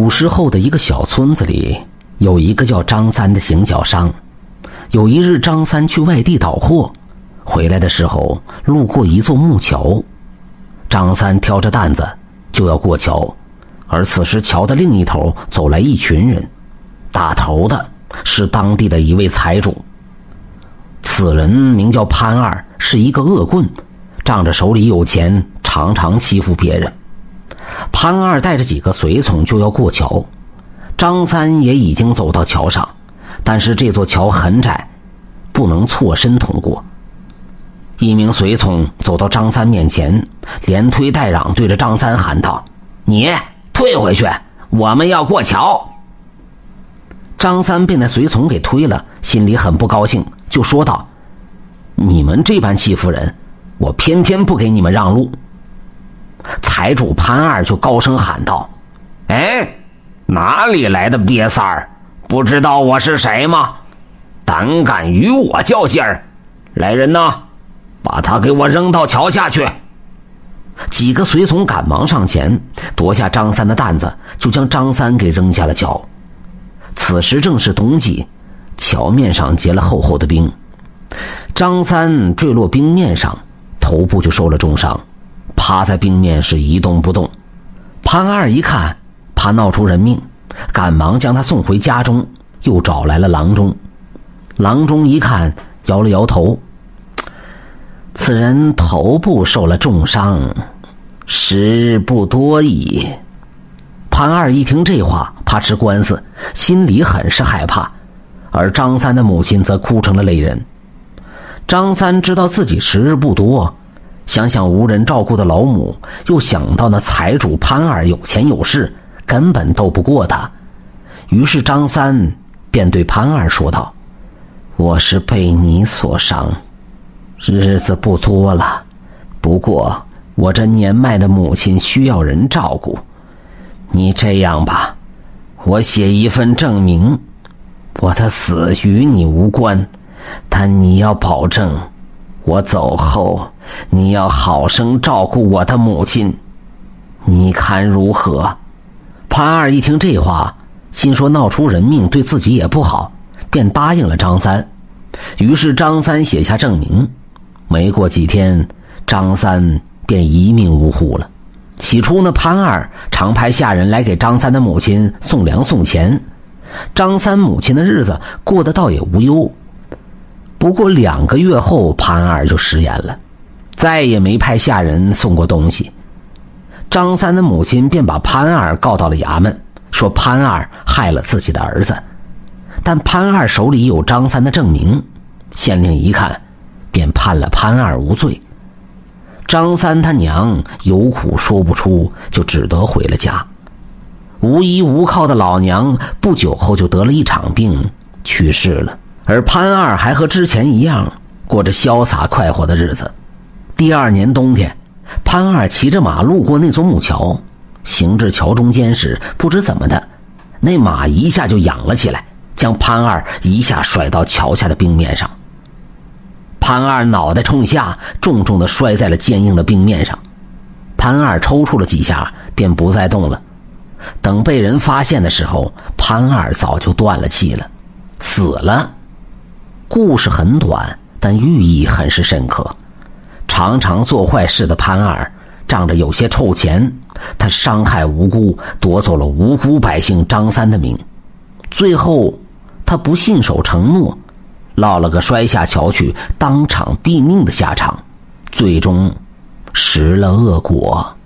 古时候的一个小村子里，有一个叫张三的行脚商。有一日，张三去外地倒货，回来的时候路过一座木桥，张三挑着担子就要过桥，而此时桥的另一头走来一群人，打头的是当地的一位财主。此人名叫潘二，是一个恶棍，仗着手里有钱，常常欺负别人。潘二带着几个随从就要过桥，张三也已经走到桥上，但是这座桥很窄，不能错身通过。一名随从走到张三面前，连推带嚷，对着张三喊道：“你退回去，我们要过桥。”张三被那随从给推了，心里很不高兴，就说道：“你们这般欺负人，我偏偏不给你们让路。”财主潘二就高声喊道：“哎，哪里来的瘪三儿？不知道我是谁吗？胆敢与我较劲儿！来人呐，把他给我扔到桥下去！”几个随从赶忙上前夺下张三的担子，就将张三给扔下了桥。此时正是冬季，桥面上结了厚厚的冰，张三坠落冰面上，头部就受了重伤。趴在冰面是一动不动，潘二一看怕闹出人命，赶忙将他送回家中，又找来了郎中。郎中一看，摇了摇头：“此人头部受了重伤，时日不多矣。”潘二一听这话，怕吃官司，心里很是害怕。而张三的母亲则哭成了泪人。张三知道自己时日不多。想想无人照顾的老母，又想到那财主潘二有钱有势，根本斗不过他。于是张三便对潘二说道：“我是被你所伤，日子不多了。不过我这年迈的母亲需要人照顾。你这样吧，我写一份证明，我的死与你无关，但你要保证。”我走后，你要好生照顾我的母亲，你看如何？潘二一听这话，心说闹出人命对自己也不好，便答应了张三。于是张三写下证明。没过几天，张三便一命呜呼了。起初呢，潘二常派下人来给张三的母亲送粮送钱，张三母亲的日子过得倒也无忧。不过两个月后，潘二就食言了，再也没派下人送过东西。张三的母亲便把潘二告到了衙门，说潘二害了自己的儿子。但潘二手里有张三的证明，县令一看，便判了潘二无罪。张三他娘有苦说不出，就只得回了家。无依无靠的老娘不久后就得了一场病，去世了。而潘二还和之前一样过着潇洒快活的日子。第二年冬天，潘二骑着马路过那座木桥，行至桥中间时，不知怎么的，那马一下就仰了起来，将潘二一下甩到桥下的冰面上。潘二脑袋冲下，重重的摔在了坚硬的冰面上。潘二抽搐了几下，便不再动了。等被人发现的时候，潘二早就断了气了，死了。故事很短，但寓意很是深刻。常常做坏事的潘二，仗着有些臭钱，他伤害无辜，夺走了无辜百姓张三的命。最后，他不信守承诺，落了个摔下桥去，当场毙命的下场，最终食了恶果。